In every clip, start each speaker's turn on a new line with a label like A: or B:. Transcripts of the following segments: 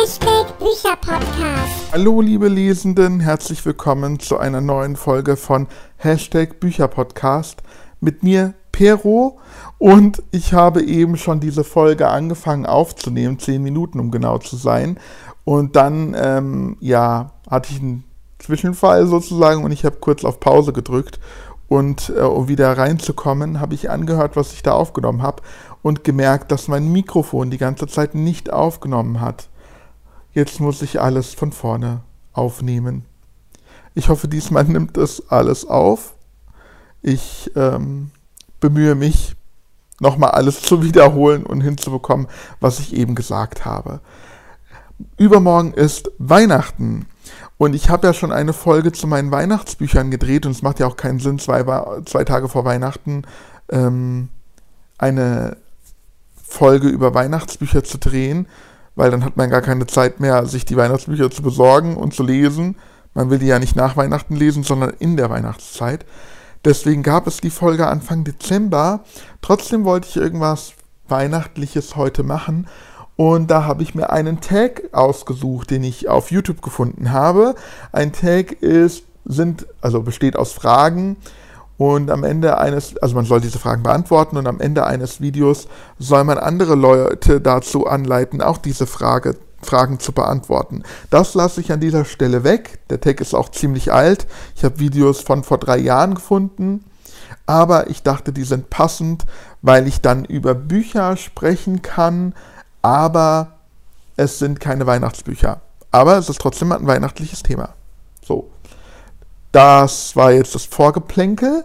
A: Hashtag Bücherpodcast.
B: Hallo liebe Lesenden, herzlich willkommen zu einer neuen Folge von Hashtag Bücherpodcast mit mir Pero und ich habe eben schon diese Folge angefangen aufzunehmen, zehn Minuten um genau zu sein und dann ähm, ja hatte ich einen Zwischenfall sozusagen und ich habe kurz auf Pause gedrückt und äh, um wieder reinzukommen, habe ich angehört, was ich da aufgenommen habe und gemerkt, dass mein Mikrofon die ganze Zeit nicht aufgenommen hat. Jetzt muss ich alles von vorne aufnehmen. Ich hoffe, diesmal nimmt es alles auf. Ich ähm, bemühe mich, nochmal alles zu wiederholen und hinzubekommen, was ich eben gesagt habe. Übermorgen ist Weihnachten. Und ich habe ja schon eine Folge zu meinen Weihnachtsbüchern gedreht und es macht ja auch keinen Sinn, zwei, zwei Tage vor Weihnachten ähm, eine Folge über Weihnachtsbücher zu drehen, weil dann hat man gar keine Zeit mehr, sich die Weihnachtsbücher zu besorgen und zu lesen. Man will die ja nicht nach Weihnachten lesen, sondern in der Weihnachtszeit. Deswegen gab es die Folge Anfang Dezember. Trotzdem wollte ich irgendwas Weihnachtliches heute machen. Und da habe ich mir einen Tag ausgesucht, den ich auf YouTube gefunden habe. Ein Tag ist, sind, also besteht aus Fragen, und am Ende eines, also man soll diese Fragen beantworten und am Ende eines Videos soll man andere Leute dazu anleiten, auch diese Frage, Fragen zu beantworten. Das lasse ich an dieser Stelle weg. Der Tag ist auch ziemlich alt. Ich habe Videos von vor drei Jahren gefunden. Aber ich dachte, die sind passend, weil ich dann über Bücher sprechen kann. Aber es sind keine Weihnachtsbücher. Aber es ist trotzdem ein weihnachtliches Thema. So. Das war jetzt das Vorgeplänkel.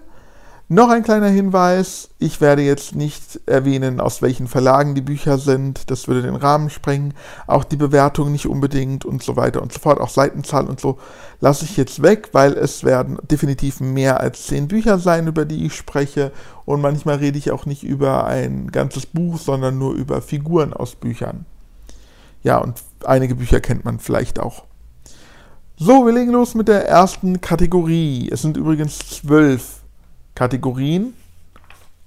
B: Noch ein kleiner Hinweis, ich werde jetzt nicht erwähnen, aus welchen Verlagen die Bücher sind, das würde den Rahmen sprengen, auch die Bewertung nicht unbedingt und so weiter und so fort, auch Seitenzahl und so lasse ich jetzt weg, weil es werden definitiv mehr als zehn Bücher sein, über die ich spreche und manchmal rede ich auch nicht über ein ganzes Buch, sondern nur über Figuren aus Büchern. Ja, und einige Bücher kennt man vielleicht auch. So, wir legen los mit der ersten Kategorie. Es sind übrigens zwölf Kategorien.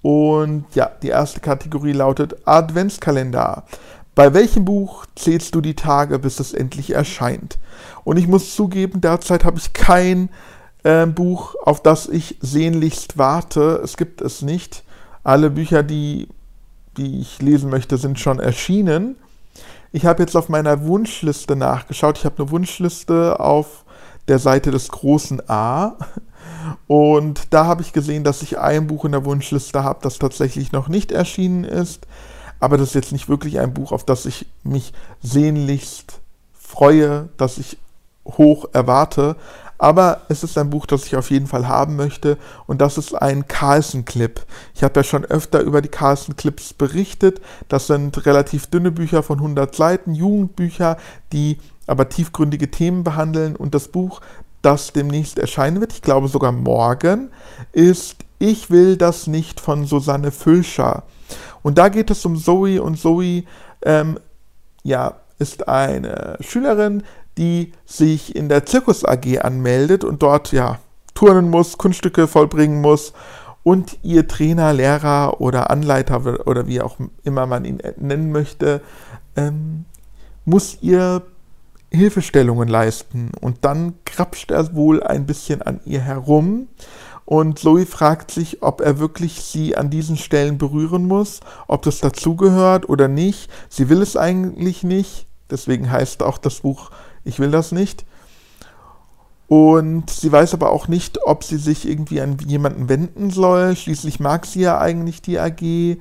B: Und ja, die erste Kategorie lautet Adventskalender. Bei welchem Buch zählst du die Tage, bis es endlich erscheint? Und ich muss zugeben, derzeit habe ich kein äh, Buch, auf das ich sehnlichst warte. Es gibt es nicht. Alle Bücher, die, die ich lesen möchte, sind schon erschienen. Ich habe jetzt auf meiner Wunschliste nachgeschaut. Ich habe eine Wunschliste auf der Seite des großen A. Und da habe ich gesehen, dass ich ein Buch in der Wunschliste habe, das tatsächlich noch nicht erschienen ist. Aber das ist jetzt nicht wirklich ein Buch, auf das ich mich sehnlichst freue, das ich hoch erwarte. Aber es ist ein Buch, das ich auf jeden Fall haben möchte. Und das ist ein Carlsen-Clip. Ich habe ja schon öfter über die Carlsen-Clips berichtet. Das sind relativ dünne Bücher von 100 Seiten, Jugendbücher, die aber tiefgründige Themen behandeln. Und das Buch, das demnächst erscheinen wird, ich glaube sogar morgen, ist Ich will das nicht von Susanne Fülscher. Und da geht es um Zoe und Zoe, ähm, ja, ist eine Schülerin, die sich in der Zirkus AG anmeldet und dort, ja, turnen muss, Kunststücke vollbringen muss und ihr Trainer, Lehrer oder Anleiter oder wie auch immer man ihn nennen möchte, ähm, muss ihr Hilfestellungen leisten. Und dann krapscht er wohl ein bisschen an ihr herum. Und Zoe fragt sich, ob er wirklich sie an diesen Stellen berühren muss, ob das dazugehört oder nicht. Sie will es eigentlich nicht. Deswegen heißt auch das Buch Ich will das nicht. Und sie weiß aber auch nicht, ob sie sich irgendwie an jemanden wenden soll. Schließlich mag sie ja eigentlich die AG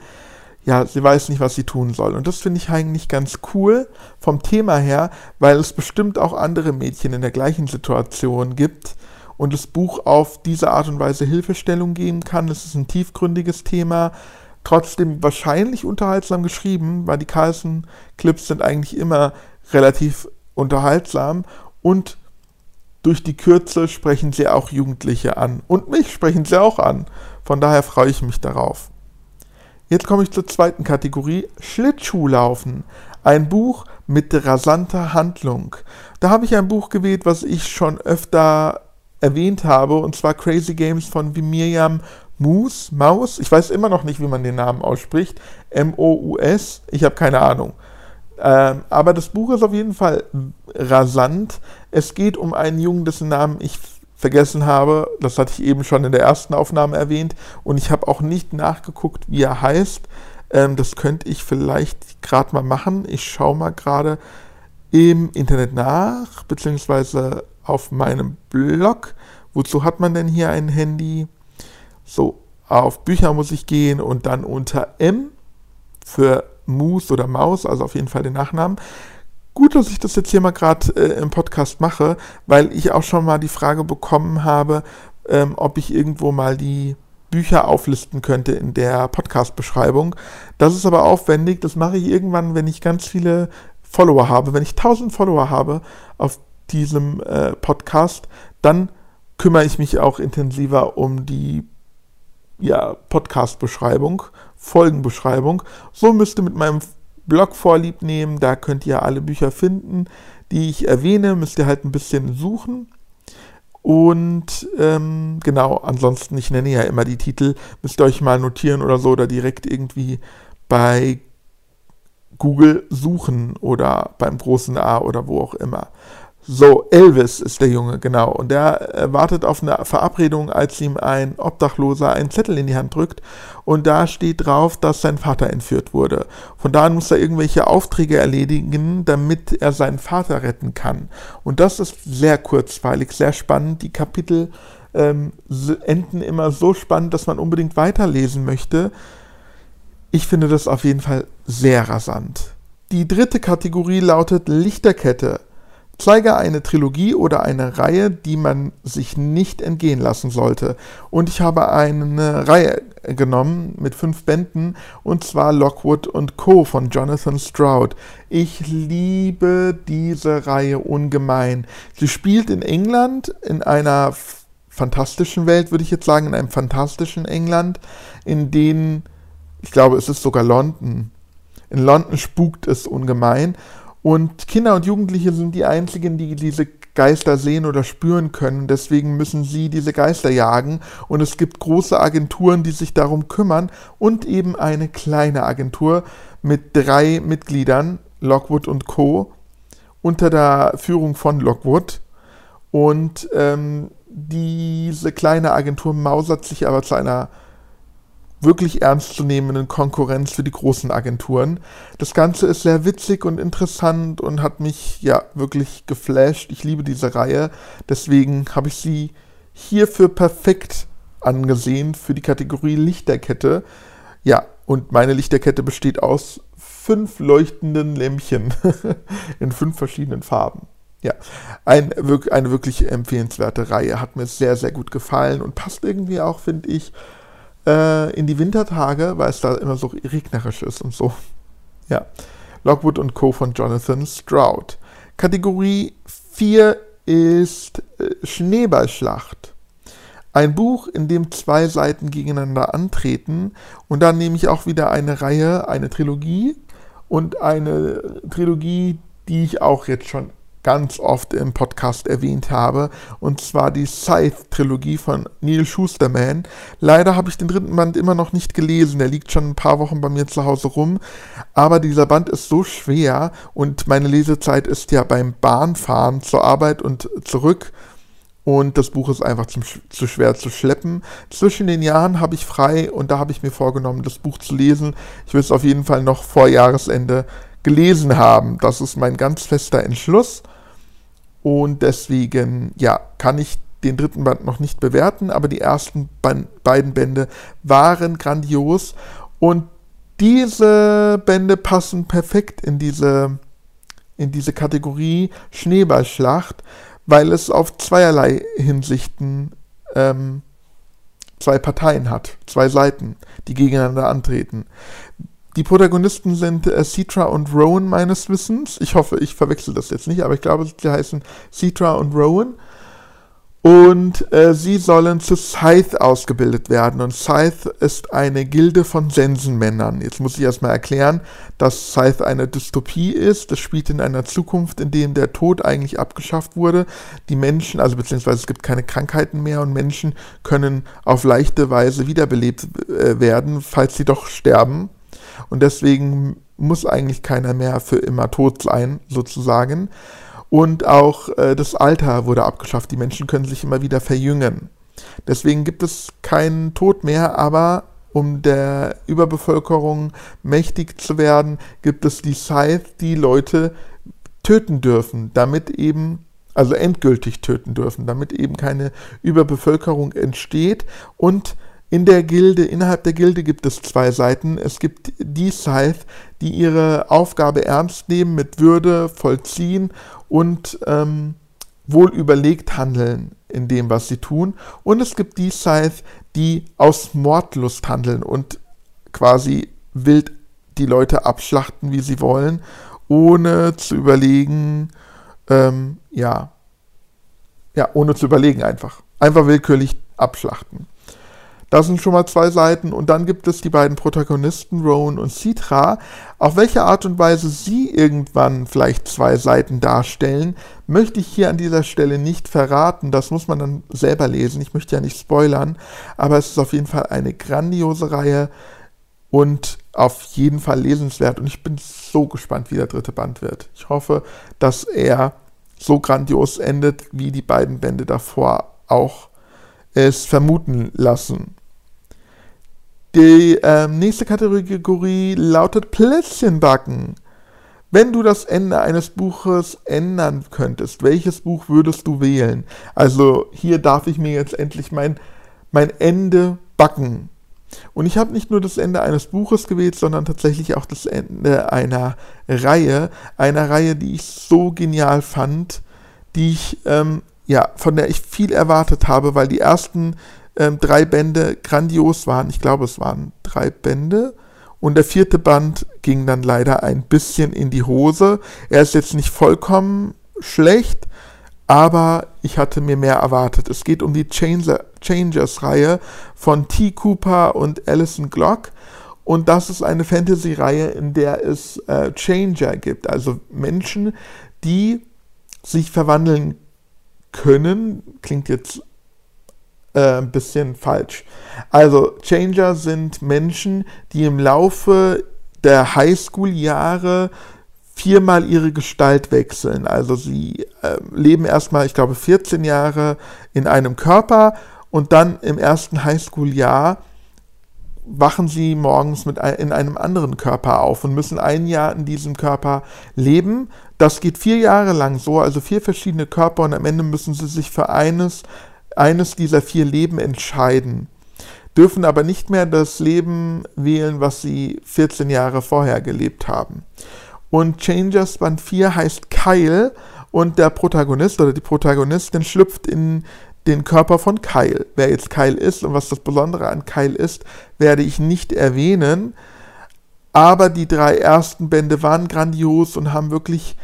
B: ja, sie weiß nicht, was sie tun soll. Und das finde ich eigentlich ganz cool vom Thema her, weil es bestimmt auch andere Mädchen in der gleichen Situation gibt und das Buch auf diese Art und Weise Hilfestellung geben kann. Es ist ein tiefgründiges Thema, trotzdem wahrscheinlich unterhaltsam geschrieben, weil die Carlson-Clips sind eigentlich immer relativ unterhaltsam und durch die Kürze sprechen sie auch Jugendliche an. Und mich sprechen sie auch an. Von daher freue ich mich darauf. Jetzt komme ich zur zweiten Kategorie, Schlittschuhlaufen. Ein Buch mit rasanter Handlung. Da habe ich ein Buch gewählt, was ich schon öfter erwähnt habe, und zwar Crazy Games von Miriam Moose, Maus. Ich weiß immer noch nicht, wie man den Namen ausspricht. M-O-U-S. Ich habe keine Ahnung. Ähm, aber das Buch ist auf jeden Fall rasant. Es geht um einen Jungen, dessen Namen ich vergessen habe. Das hatte ich eben schon in der ersten Aufnahme erwähnt. Und ich habe auch nicht nachgeguckt, wie er heißt. Ähm, das könnte ich vielleicht gerade mal machen. Ich schaue mal gerade im Internet nach, beziehungsweise auf meinem Blog. Wozu hat man denn hier ein Handy? So, auf Bücher muss ich gehen und dann unter M für Moose oder Maus, also auf jeden Fall den Nachnamen. Gut, dass ich das jetzt hier mal gerade äh, im Podcast mache, weil ich auch schon mal die Frage bekommen habe, ähm, ob ich irgendwo mal die Bücher auflisten könnte in der Podcast-Beschreibung. Das ist aber aufwendig, das mache ich irgendwann, wenn ich ganz viele Follower habe. Wenn ich 1000 Follower habe auf diesem äh, Podcast, dann kümmere ich mich auch intensiver um die ja, Podcast-Beschreibung, Folgenbeschreibung. So müsste mit meinem Blog vorlieb nehmen, da könnt ihr alle Bücher finden, die ich erwähne, müsst ihr halt ein bisschen suchen. Und ähm, genau, ansonsten, ich nenne ja immer die Titel, müsst ihr euch mal notieren oder so oder direkt irgendwie bei Google suchen oder beim großen A oder wo auch immer. So, Elvis ist der Junge, genau. Und der wartet auf eine Verabredung, als ihm ein Obdachloser einen Zettel in die Hand drückt. Und da steht drauf, dass sein Vater entführt wurde. Von da an muss er irgendwelche Aufträge erledigen, damit er seinen Vater retten kann. Und das ist sehr kurzweilig, sehr spannend. Die Kapitel ähm, enden immer so spannend, dass man unbedingt weiterlesen möchte. Ich finde das auf jeden Fall sehr rasant. Die dritte Kategorie lautet Lichterkette. Zeige eine Trilogie oder eine Reihe, die man sich nicht entgehen lassen sollte. Und ich habe eine Reihe genommen mit fünf Bänden und zwar Lockwood Co. von Jonathan Stroud. Ich liebe diese Reihe ungemein. Sie spielt in England in einer fantastischen Welt, würde ich jetzt sagen, in einem fantastischen England, in dem, ich glaube, es ist sogar London. In London spukt es ungemein und Kinder und Jugendliche sind die einzigen, die diese Geister sehen oder spüren können. Deswegen müssen sie diese Geister jagen. Und es gibt große Agenturen, die sich darum kümmern. Und eben eine kleine Agentur mit drei Mitgliedern, Lockwood und Co., unter der Führung von Lockwood. Und ähm, diese kleine Agentur mausert sich aber zu einer wirklich ernstzunehmenden Konkurrenz für die großen Agenturen. Das Ganze ist sehr witzig und interessant und hat mich ja wirklich geflasht. Ich liebe diese Reihe, deswegen habe ich sie hierfür perfekt angesehen für die Kategorie Lichterkette. Ja, und meine Lichterkette besteht aus fünf leuchtenden Lämpchen in fünf verschiedenen Farben. Ja, ein, eine wirklich empfehlenswerte Reihe. Hat mir sehr, sehr gut gefallen und passt irgendwie auch, finde ich, äh, in die Wintertage, weil es da immer so regnerisch ist und so. Ja. Lockwood und Co. von Jonathan Stroud. Kategorie 4 ist äh, Schneeballschlacht. Ein Buch, in dem zwei Seiten gegeneinander antreten. Und dann nehme ich auch wieder eine Reihe, eine Trilogie und eine Trilogie, die ich auch jetzt schon ganz oft im Podcast erwähnt habe, und zwar die Scythe-Trilogie von Neil Schusterman. Leider habe ich den dritten Band immer noch nicht gelesen, der liegt schon ein paar Wochen bei mir zu Hause rum, aber dieser Band ist so schwer und meine Lesezeit ist ja beim Bahnfahren zur Arbeit und zurück und das Buch ist einfach zu, zu, schwer zu schleppen. Zwischen den Jahren habe ich frei und da habe ich mir vorgenommen, das Buch zu lesen. Ich will es auf jeden Fall noch vor Jahresende gelesen haben. Das ist mein ganz fester Entschluss. Und deswegen, ja, kann ich den dritten Band noch nicht bewerten, aber die ersten beiden Bände waren grandios. Und diese Bände passen perfekt in diese, in diese Kategorie Schneeballschlacht, weil es auf zweierlei Hinsichten ähm, zwei Parteien hat, zwei Seiten, die gegeneinander antreten. Die Protagonisten sind äh, Citra und Rowan meines Wissens. Ich hoffe, ich verwechsel das jetzt nicht, aber ich glaube, sie heißen Citra und Rowan. Und äh, sie sollen zu Scythe ausgebildet werden. Und Scythe ist eine Gilde von Sensenmännern. Jetzt muss ich erstmal erklären, dass Scythe eine Dystopie ist. Das spielt in einer Zukunft, in der der Tod eigentlich abgeschafft wurde. Die Menschen, also beziehungsweise es gibt keine Krankheiten mehr und Menschen können auf leichte Weise wiederbelebt äh, werden, falls sie doch sterben. Und deswegen muss eigentlich keiner mehr für immer tot sein, sozusagen. Und auch äh, das Alter wurde abgeschafft. Die Menschen können sich immer wieder verjüngen. Deswegen gibt es keinen Tod mehr, aber um der Überbevölkerung mächtig zu werden, gibt es die Scythe, die Leute töten dürfen, damit eben, also endgültig töten dürfen, damit eben keine Überbevölkerung entsteht und in der Gilde, innerhalb der Gilde gibt es zwei Seiten. Es gibt die Scythe, die ihre Aufgabe ernst nehmen, mit Würde vollziehen und ähm, wohl überlegt handeln in dem, was sie tun. Und es gibt die Scythe, die aus Mordlust handeln und quasi wild die Leute abschlachten, wie sie wollen, ohne zu überlegen, ähm, ja, ja, ohne zu überlegen einfach. Einfach willkürlich abschlachten. Das sind schon mal zwei Seiten. Und dann gibt es die beiden Protagonisten, Rowan und Citra. Auf welche Art und Weise sie irgendwann vielleicht zwei Seiten darstellen, möchte ich hier an dieser Stelle nicht verraten. Das muss man dann selber lesen. Ich möchte ja nicht spoilern. Aber es ist auf jeden Fall eine grandiose Reihe und auf jeden Fall lesenswert. Und ich bin so gespannt, wie der dritte Band wird. Ich hoffe, dass er so grandios endet, wie die beiden Bände davor auch es vermuten lassen. Die ähm, nächste Kategorie lautet Plätzchenbacken. Wenn du das Ende eines Buches ändern könntest, welches Buch würdest du wählen? Also hier darf ich mir jetzt endlich mein, mein Ende backen. Und ich habe nicht nur das Ende eines Buches gewählt, sondern tatsächlich auch das Ende einer Reihe. Einer Reihe, die ich so genial fand, die ich, ähm, ja, von der ich viel erwartet habe, weil die ersten ähm, drei Bände grandios waren. Ich glaube, es waren drei Bände. Und der vierte Band ging dann leider ein bisschen in die Hose. Er ist jetzt nicht vollkommen schlecht, aber ich hatte mir mehr erwartet. Es geht um die Changers-Reihe von T. Cooper und Alison Glock. Und das ist eine Fantasy-Reihe, in der es äh, Changer gibt, also Menschen, die sich verwandeln können. Klingt jetzt äh, ein bisschen falsch. Also Changer sind Menschen, die im Laufe der Highschool-Jahre viermal ihre Gestalt wechseln. Also sie äh, leben erstmal, ich glaube, 14 Jahre in einem Körper und dann im ersten Highschool-Jahr wachen sie morgens mit ein, in einem anderen Körper auf und müssen ein Jahr in diesem Körper leben. Das geht vier Jahre lang so, also vier verschiedene Körper und am Ende müssen sie sich für eines eines dieser vier Leben entscheiden, dürfen aber nicht mehr das Leben wählen, was sie 14 Jahre vorher gelebt haben. Und Changers Band 4 heißt Kyle und der Protagonist oder die Protagonistin schlüpft in den Körper von Kyle. Wer jetzt Kyle ist und was das Besondere an Kyle ist, werde ich nicht erwähnen. Aber die drei ersten Bände waren grandios und haben wirklich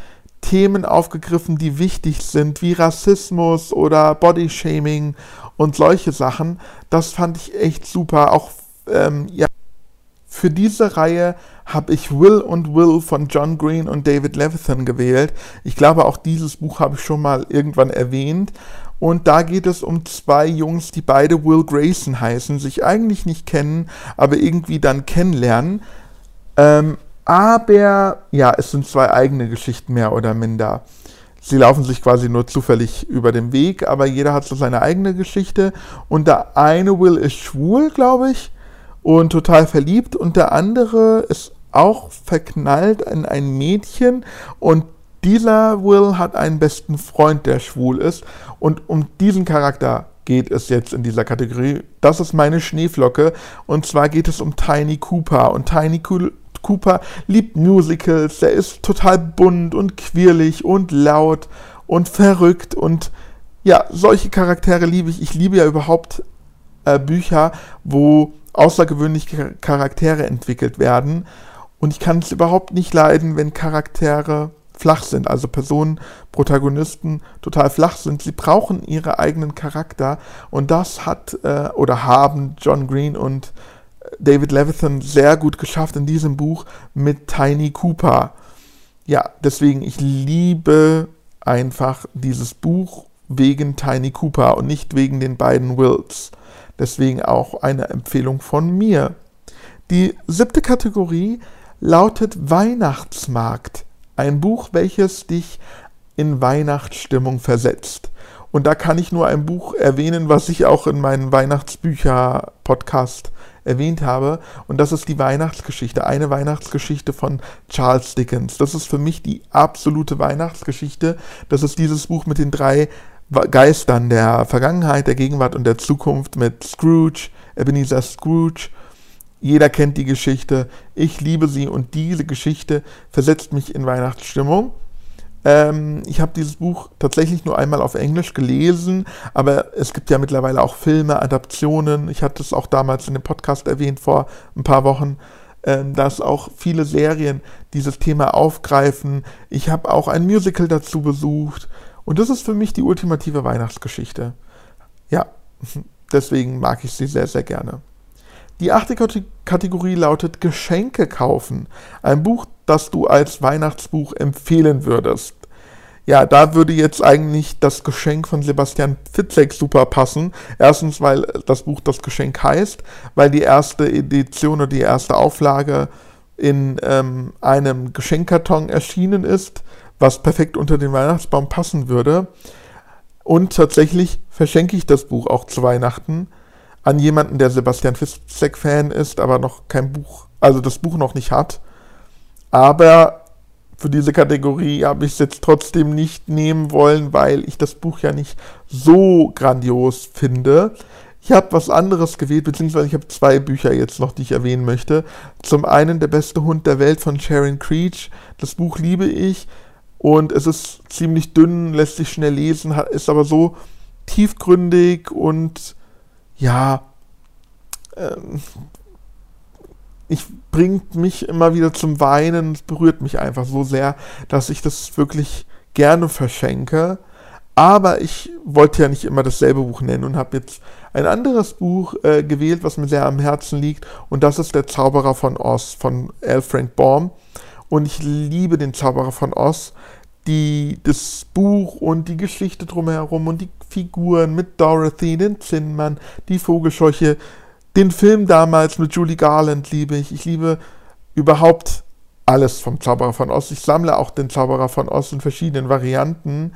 B: Themen aufgegriffen, die wichtig sind, wie Rassismus oder Bodyshaming und solche Sachen. Das fand ich echt super. Auch ähm, ja, für diese Reihe habe ich Will und Will von John Green und David Levithan gewählt. Ich glaube, auch dieses Buch habe ich schon mal irgendwann erwähnt. Und da geht es um zwei Jungs, die beide Will Grayson heißen, sich eigentlich nicht kennen, aber irgendwie dann kennenlernen. Ähm, aber ja, es sind zwei eigene Geschichten mehr oder minder. Sie laufen sich quasi nur zufällig über den Weg, aber jeder hat so seine eigene Geschichte. Und der eine Will ist schwul, glaube ich, und total verliebt. Und der andere ist auch verknallt in ein Mädchen. Und dieser Will hat einen besten Freund, der schwul ist. Und um diesen Charakter geht es jetzt in dieser Kategorie. Das ist meine Schneeflocke. Und zwar geht es um Tiny Cooper. Und Tiny Cooper liebt Musicals, er ist total bunt und quirlig und laut und verrückt und ja, solche Charaktere liebe ich. Ich liebe ja überhaupt äh, Bücher, wo außergewöhnliche Charaktere entwickelt werden. Und ich kann es überhaupt nicht leiden, wenn Charaktere flach sind, also Personen, Protagonisten total flach sind. Sie brauchen ihre eigenen Charakter und das hat äh, oder haben John Green und David Levithan sehr gut geschafft in diesem Buch mit Tiny Cooper. Ja, deswegen, ich liebe einfach dieses Buch wegen Tiny Cooper und nicht wegen den beiden Wills. Deswegen auch eine Empfehlung von mir. Die siebte Kategorie lautet Weihnachtsmarkt. Ein Buch, welches dich in Weihnachtsstimmung versetzt. Und da kann ich nur ein Buch erwähnen, was ich auch in meinem Weihnachtsbücher-Podcast erwähnt habe. Und das ist die Weihnachtsgeschichte. Eine Weihnachtsgeschichte von Charles Dickens. Das ist für mich die absolute Weihnachtsgeschichte. Das ist dieses Buch mit den drei Geistern der Vergangenheit, der Gegenwart und der Zukunft mit Scrooge, Ebenezer Scrooge. Jeder kennt die Geschichte. Ich liebe sie und diese Geschichte versetzt mich in Weihnachtsstimmung. Ähm, ich habe dieses Buch tatsächlich nur einmal auf Englisch gelesen, aber es gibt ja mittlerweile auch Filme, Adaptionen. Ich hatte es auch damals in dem Podcast erwähnt vor ein paar Wochen, ähm, dass auch viele Serien dieses Thema aufgreifen. Ich habe auch ein Musical dazu besucht und das ist für mich die ultimative Weihnachtsgeschichte. Ja, deswegen mag ich sie sehr, sehr gerne. Die achte Kategorie lautet Geschenke kaufen. Ein Buch, das du als Weihnachtsbuch empfehlen würdest. Ja, da würde jetzt eigentlich das Geschenk von Sebastian Fitzek super passen. Erstens, weil das Buch das Geschenk heißt, weil die erste Edition oder die erste Auflage in ähm, einem Geschenkkarton erschienen ist, was perfekt unter den Weihnachtsbaum passen würde. Und tatsächlich verschenke ich das Buch auch zu Weihnachten an jemanden, der Sebastian Fitzek-Fan ist, aber noch kein Buch, also das Buch noch nicht hat. Aber für diese Kategorie habe ich es jetzt trotzdem nicht nehmen wollen, weil ich das Buch ja nicht so grandios finde. Ich habe was anderes gewählt, beziehungsweise ich habe zwei Bücher jetzt noch, die ich erwähnen möchte. Zum einen Der beste Hund der Welt von Sharon Creech. Das Buch liebe ich und es ist ziemlich dünn, lässt sich schnell lesen, ist aber so tiefgründig und ja, ähm, ich bringt mich immer wieder zum Weinen, es berührt mich einfach so sehr, dass ich das wirklich gerne verschenke. Aber ich wollte ja nicht immer dasselbe Buch nennen und habe jetzt ein anderes Buch äh, gewählt, was mir sehr am Herzen liegt. Und das ist Der Zauberer von Oz von L. Frank Baum. Und ich liebe den Zauberer von Oz. Die, das Buch und die Geschichte drumherum und die Figuren mit Dorothy, den Zinnmann, die Vogelscheuche, den Film damals mit Julie Garland liebe ich. Ich liebe überhaupt alles vom Zauberer von Oz. Ich sammle auch den Zauberer von Oz in verschiedenen Varianten.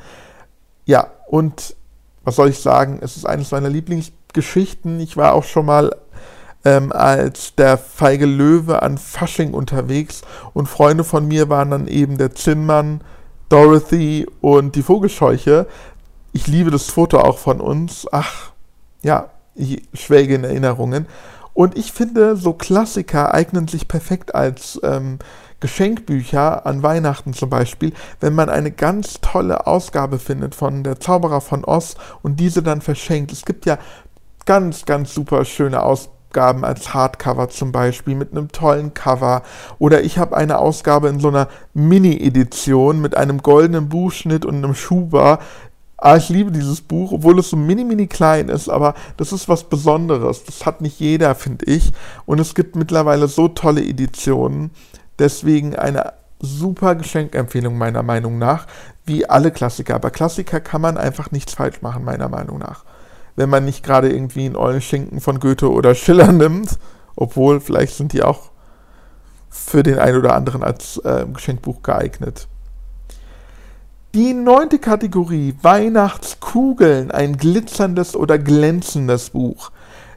B: Ja, und was soll ich sagen? Es ist eines meiner Lieblingsgeschichten. Ich war auch schon mal ähm, als der feige Löwe an Fasching unterwegs und Freunde von mir waren dann eben der Zinnmann, Dorothy und die Vogelscheuche. Ich liebe das Foto auch von uns. Ach, ja, ich schwelge in Erinnerungen. Und ich finde, so Klassiker eignen sich perfekt als ähm, Geschenkbücher an Weihnachten zum Beispiel, wenn man eine ganz tolle Ausgabe findet von der Zauberer von Oz und diese dann verschenkt. Es gibt ja ganz, ganz super schöne Ausgaben als Hardcover zum Beispiel mit einem tollen Cover. Oder ich habe eine Ausgabe in so einer Mini-Edition mit einem goldenen Buchschnitt und einem Schuber Ah, ich liebe dieses Buch, obwohl es so mini, mini klein ist, aber das ist was Besonderes. Das hat nicht jeder, finde ich. Und es gibt mittlerweile so tolle Editionen. Deswegen eine super Geschenkempfehlung meiner Meinung nach, wie alle Klassiker. Aber Klassiker kann man einfach nichts falsch machen, meiner Meinung nach. Wenn man nicht gerade irgendwie einen Eulenschinken von Goethe oder Schiller nimmt, obwohl vielleicht sind die auch für den einen oder anderen als äh, Geschenkbuch geeignet. Die neunte Kategorie, Weihnachtskugeln, ein glitzerndes oder glänzendes Buch.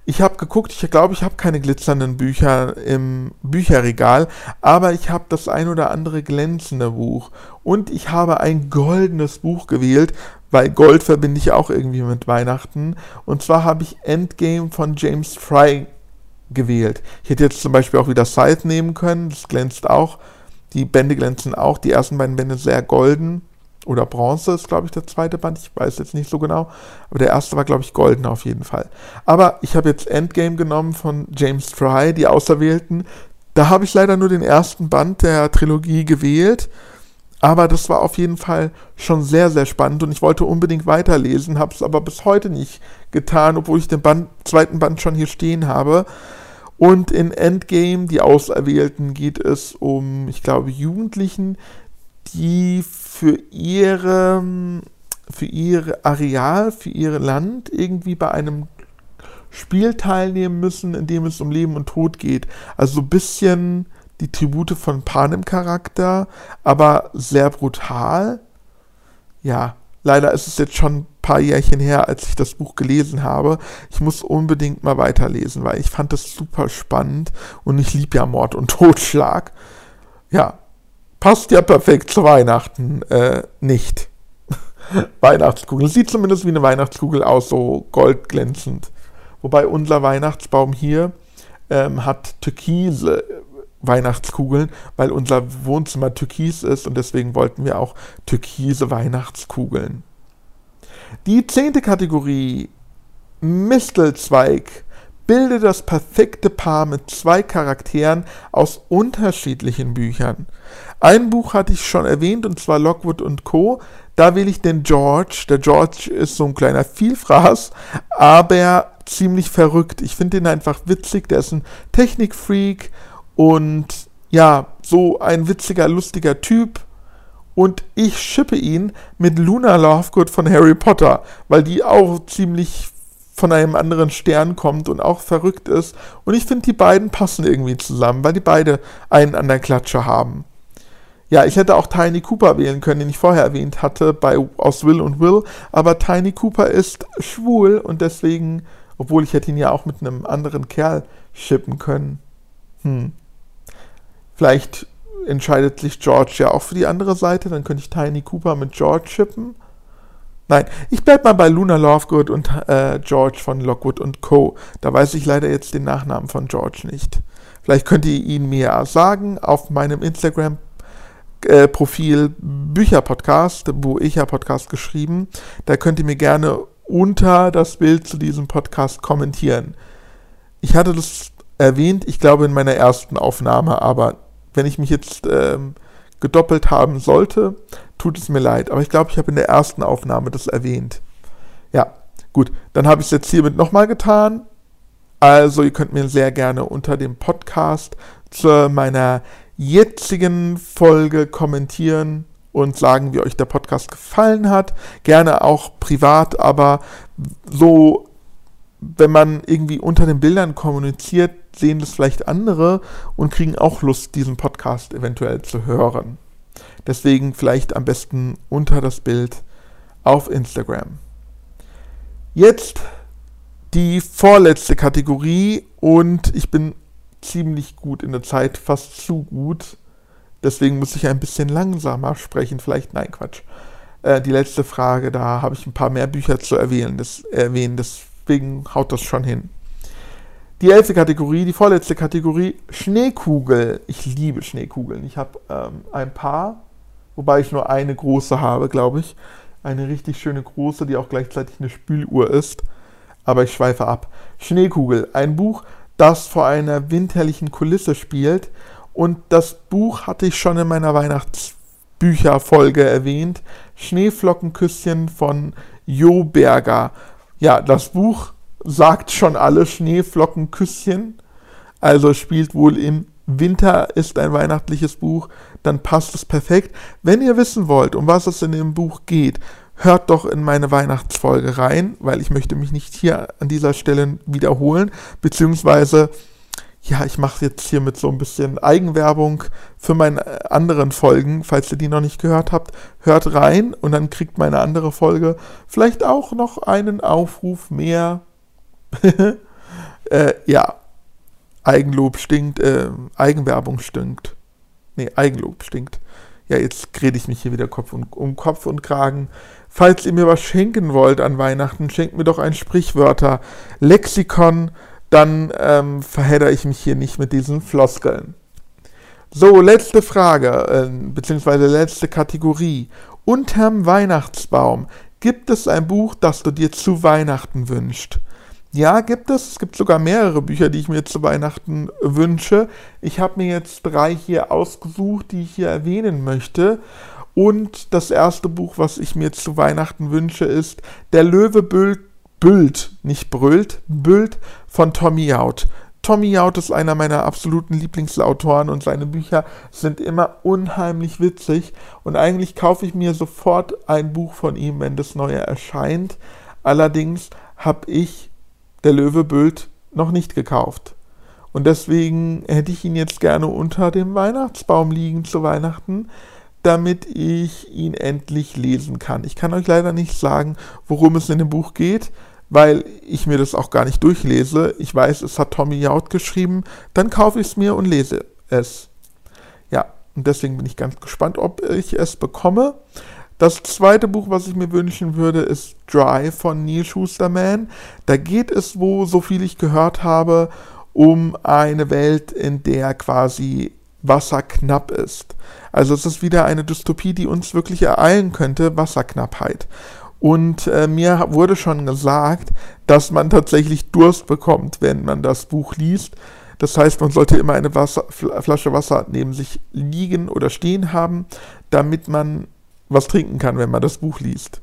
B: Ich habe geguckt, ich glaube, ich habe keine glitzernden Bücher im Bücherregal, aber ich habe das ein oder andere glänzende Buch. Und ich habe ein goldenes Buch gewählt, weil Gold verbinde ich auch irgendwie mit Weihnachten. Und zwar habe ich Endgame von James Fry gewählt. Ich hätte jetzt zum Beispiel auch wieder Scythe nehmen können, das glänzt auch. Die Bände glänzen auch, die ersten beiden Bände sehr golden oder Bronze ist, glaube ich, der zweite Band. Ich weiß jetzt nicht so genau. Aber der erste war, glaube ich, golden auf jeden Fall. Aber ich habe jetzt Endgame genommen von James Fry, die Auserwählten. Da habe ich leider nur den ersten Band der Trilogie gewählt. Aber das war auf jeden Fall schon sehr, sehr spannend und ich wollte unbedingt weiterlesen, habe es aber bis heute nicht getan, obwohl ich den Band, zweiten Band schon hier stehen habe. Und in Endgame, die Auserwählten, geht es um, ich glaube, Jugendlichen, die für ihre, für ihr Areal, für ihr Land irgendwie bei einem Spiel teilnehmen müssen, in dem es um Leben und Tod geht. Also so ein bisschen die Tribute von Panem Charakter, aber sehr brutal. Ja, leider ist es jetzt schon ein paar Jährchen her, als ich das Buch gelesen habe. Ich muss unbedingt mal weiterlesen, weil ich fand das super spannend und ich liebe ja Mord und Totschlag. Ja, passt ja perfekt zu Weihnachten. Äh, nicht. Weihnachtskugel. Sieht zumindest wie eine Weihnachtskugel aus, so goldglänzend. Wobei unser Weihnachtsbaum hier ähm, hat türkise Weihnachtskugeln, weil unser Wohnzimmer türkis ist und deswegen wollten wir auch türkise Weihnachtskugeln. Die zehnte Kategorie, Mistelzweig, bilde das perfekte Paar mit zwei Charakteren aus unterschiedlichen Büchern. Ein Buch hatte ich schon erwähnt, und zwar Lockwood und Co. Da wähle ich den George. Der George ist so ein kleiner Vielfraß, aber ziemlich verrückt. Ich finde ihn einfach witzig. Der ist ein Technikfreak und ja, so ein witziger, lustiger Typ. Und ich schippe ihn mit Luna Lovegood von Harry Potter, weil die auch ziemlich von einem anderen Stern kommt und auch verrückt ist. Und ich finde, die beiden passen irgendwie zusammen, weil die beide einen an der Klatsche haben. Ja, ich hätte auch Tiny Cooper wählen können, den ich vorher erwähnt hatte, bei aus Will und Will, aber Tiny Cooper ist schwul und deswegen, obwohl ich hätte ihn ja auch mit einem anderen Kerl schippen können. Hm. Vielleicht entscheidet sich George ja auch für die andere Seite, dann könnte ich Tiny Cooper mit George schippen. Nein, ich bleibe mal bei Luna Lovegood und äh, George von Lockwood und Co. Da weiß ich leider jetzt den Nachnamen von George nicht. Vielleicht könnt ihr ihn mir sagen auf meinem Instagram äh, Profil Bücherpodcast, wo ich ja Podcast geschrieben. Da könnt ihr mir gerne unter das Bild zu diesem Podcast kommentieren. Ich hatte das erwähnt, ich glaube in meiner ersten Aufnahme, aber wenn ich mich jetzt ähm, gedoppelt haben sollte, tut es mir leid. Aber ich glaube, ich habe in der ersten Aufnahme das erwähnt. Ja, gut, dann habe ich es jetzt hiermit nochmal getan. Also ihr könnt mir sehr gerne unter dem Podcast zu meiner jetzigen Folge kommentieren und sagen, wie euch der Podcast gefallen hat. Gerne auch privat, aber so, wenn man irgendwie unter den Bildern kommuniziert, sehen das vielleicht andere und kriegen auch Lust, diesen Podcast eventuell zu hören. Deswegen vielleicht am besten unter das Bild auf Instagram. Jetzt die vorletzte Kategorie und ich bin ziemlich gut in der Zeit, fast zu gut. Deswegen muss ich ein bisschen langsamer sprechen. Vielleicht, nein, Quatsch. Äh, die letzte Frage, da habe ich ein paar mehr Bücher zu erwähnen, das, erwähnen, deswegen haut das schon hin. Die elfte Kategorie, die vorletzte Kategorie, Schneekugel. Ich liebe Schneekugeln. Ich habe ähm, ein paar, wobei ich nur eine große habe, glaube ich. Eine richtig schöne große, die auch gleichzeitig eine Spüluhr ist. Aber ich schweife ab. Schneekugel, ein Buch, das vor einer winterlichen Kulisse spielt. Und das Buch hatte ich schon in meiner Weihnachtsbücherfolge erwähnt. Schneeflockenküsschen von Jo Berger. Ja, das Buch sagt schon alle Schneeflockenküsschen. Also spielt wohl im Winter ist ein weihnachtliches Buch, dann passt es perfekt. Wenn ihr wissen wollt, um was es in dem Buch geht, hört doch in meine Weihnachtsfolge rein, weil ich möchte mich nicht hier an dieser Stelle wiederholen, beziehungsweise ja, ich mache jetzt hier mit so ein bisschen Eigenwerbung für meine anderen Folgen. Falls ihr die noch nicht gehört habt, hört rein und dann kriegt meine andere Folge vielleicht auch noch einen Aufruf mehr. äh, ja, Eigenlob stinkt, äh, Eigenwerbung stinkt. Nee, Eigenlob stinkt. Ja, jetzt rede ich mich hier wieder Kopf und, um Kopf und Kragen. Falls ihr mir was schenken wollt an Weihnachten, schenkt mir doch ein Sprichwörter, Lexikon, dann ähm, verhedder ich mich hier nicht mit diesen Floskeln. So, letzte Frage, äh, beziehungsweise letzte Kategorie. Unterm Weihnachtsbaum gibt es ein Buch, das du dir zu Weihnachten wünschst. Ja, gibt es. Es gibt sogar mehrere Bücher, die ich mir zu Weihnachten wünsche. Ich habe mir jetzt drei hier ausgesucht, die ich hier erwähnen möchte. Und das erste Buch, was ich mir zu Weihnachten wünsche, ist Der Löwe büllt nicht brüllt, büllt von Tommy Out. Tommy Out ist einer meiner absoluten Lieblingsautoren und seine Bücher sind immer unheimlich witzig. Und eigentlich kaufe ich mir sofort ein Buch von ihm, wenn das neue erscheint. Allerdings habe ich Der Löwe Bild noch nicht gekauft. Und deswegen hätte ich ihn jetzt gerne unter dem Weihnachtsbaum liegen zu Weihnachten, damit ich ihn endlich lesen kann. Ich kann euch leider nicht sagen, worum es in dem Buch geht, weil ich mir das auch gar nicht durchlese. Ich weiß, es hat Tommy Jaud geschrieben, dann kaufe ich es mir und lese es. Ja, und deswegen bin ich ganz gespannt, ob ich es bekomme. Das zweite Buch, was ich mir wünschen würde, ist Dry von Neil Schusterman. Da geht es, wo, so viel ich gehört habe, um eine Welt, in der quasi Wasser knapp ist. Also es ist wieder eine Dystopie, die uns wirklich ereilen könnte, Wasserknappheit. Und äh, mir wurde schon gesagt, dass man tatsächlich Durst bekommt, wenn man das Buch liest. Das heißt, man sollte immer eine Wasser, Flasche Wasser neben sich liegen oder stehen haben, damit man was trinken kann, wenn man das Buch liest.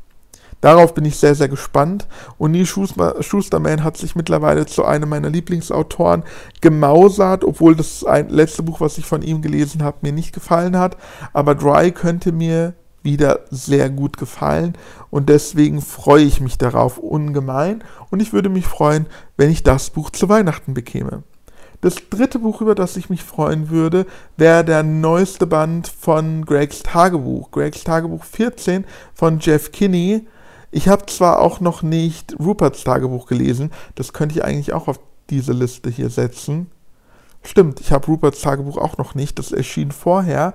B: Darauf bin ich sehr, sehr gespannt. Und Neil Schusterman hat sich mittlerweile zu einem meiner Lieblingsautoren gemausert, obwohl das letzte Buch, was ich von ihm gelesen habe, mir nicht gefallen hat. Aber Dry könnte mir wieder sehr gut gefallen und deswegen freue ich mich darauf ungemein und ich würde mich freuen, wenn ich das Buch zu Weihnachten bekäme. Das dritte Buch, über das ich mich freuen würde, wäre der neueste Band von Gregs Tagebuch, Gregs Tagebuch 14 von Jeff Kinney. Ich habe zwar auch noch nicht Ruperts Tagebuch gelesen, das könnte ich eigentlich auch auf diese Liste hier setzen. Stimmt, ich habe Ruperts Tagebuch auch noch nicht, das erschien vorher.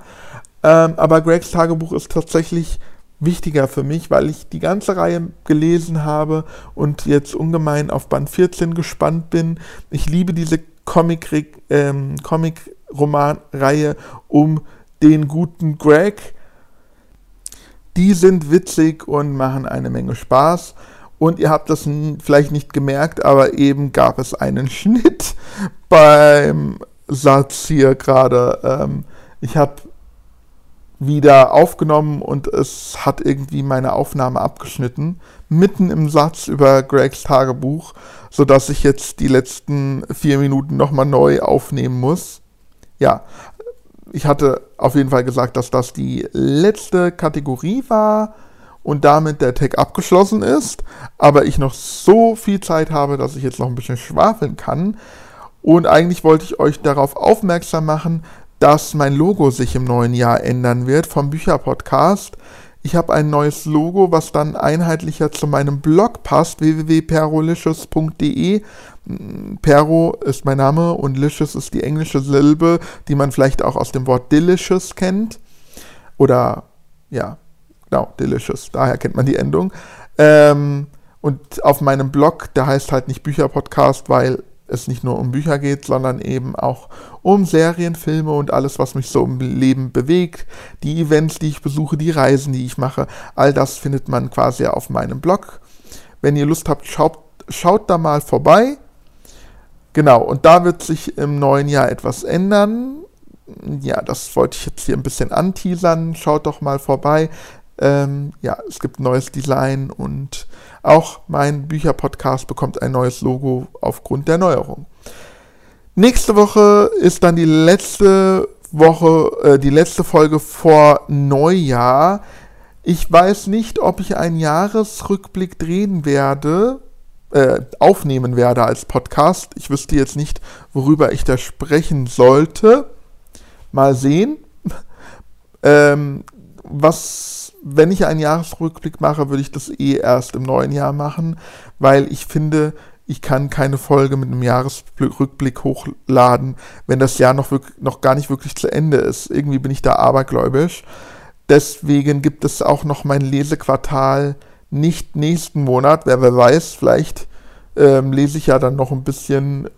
B: Ähm, aber Gregs Tagebuch ist tatsächlich wichtiger für mich, weil ich die ganze Reihe gelesen habe und jetzt ungemein auf Band 14 gespannt bin. Ich liebe diese Comic, ähm, Comic-Roman-Reihe um den guten Greg die sind witzig und machen eine Menge Spaß. Und ihr habt das vielleicht nicht gemerkt, aber eben gab es einen Schnitt beim Satz hier gerade. Ähm, ich habe wieder aufgenommen und es hat irgendwie meine Aufnahme abgeschnitten, mitten im Satz über Gregs Tagebuch, sodass ich jetzt die letzten vier Minuten nochmal neu aufnehmen muss. Ja, ich hatte auf jeden Fall gesagt, dass das die letzte Kategorie war und damit der Tag abgeschlossen ist, aber ich noch so viel Zeit habe, dass ich jetzt noch ein bisschen schwafeln kann. Und eigentlich wollte ich euch darauf aufmerksam machen, dass mein Logo sich im neuen Jahr ändern wird vom Bücherpodcast. Ich habe ein neues Logo, was dann einheitlicher zu meinem Blog passt, www.perolicious.de. Pero ist mein Name und Licious ist die englische Silbe, die man vielleicht auch aus dem Wort Delicious kennt. Oder, ja, genau, Delicious, daher kennt man die Endung. Ähm, und auf meinem Blog, der heißt halt nicht Bücherpodcast, weil es nicht nur um Bücher geht, sondern eben auch um Serien, Filme und alles, was mich so im Leben bewegt, die Events, die ich besuche, die Reisen, die ich mache, all das findet man quasi auf meinem Blog. Wenn ihr Lust habt, schaut, schaut da mal vorbei. Genau, und da wird sich im neuen Jahr etwas ändern. Ja, das wollte ich jetzt hier ein bisschen anteasern. Schaut doch mal vorbei. Ähm, ja, es gibt neues Design und auch mein Bücherpodcast bekommt ein neues Logo aufgrund der Neuerung. Nächste Woche ist dann die letzte Woche, äh, die letzte Folge vor Neujahr. Ich weiß nicht, ob ich einen Jahresrückblick drehen werde, äh, aufnehmen werde als Podcast. Ich wüsste jetzt nicht, worüber ich da sprechen sollte. Mal sehen. ähm, was wenn ich einen Jahresrückblick mache, würde ich das eh erst im neuen Jahr machen, weil ich finde, ich kann keine Folge mit einem Jahresrückblick hochladen, wenn das Jahr noch, noch gar nicht wirklich zu Ende ist. Irgendwie bin ich da abergläubisch. Deswegen gibt es auch noch mein Lesequartal nicht nächsten Monat. Wer, wer weiß, vielleicht ähm, lese ich ja dann noch ein bisschen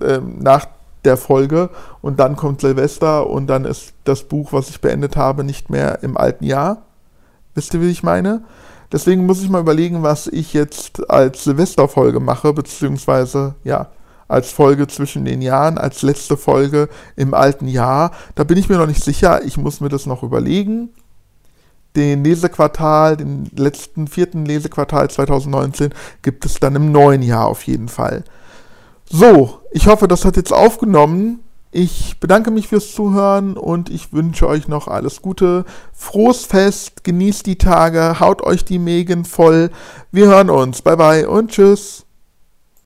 B: ähm, nach der Folge und dann kommt Silvester und dann ist das Buch, was ich beendet habe, nicht mehr im alten Jahr. Wisst ihr, wie ich meine? Deswegen muss ich mal überlegen, was ich jetzt als Silvesterfolge mache, beziehungsweise, ja, als Folge zwischen den Jahren, als letzte Folge im alten Jahr. Da bin ich mir noch nicht sicher. Ich muss mir das noch überlegen. Den Lesequartal, den letzten vierten Lesequartal 2019 gibt es dann im neuen Jahr auf jeden Fall. So, ich hoffe, das hat jetzt aufgenommen. Ich bedanke mich fürs Zuhören und ich wünsche euch noch alles Gute. Frohes Fest, genießt die Tage, haut euch die Mägen voll. Wir hören uns. Bye bye und tschüss.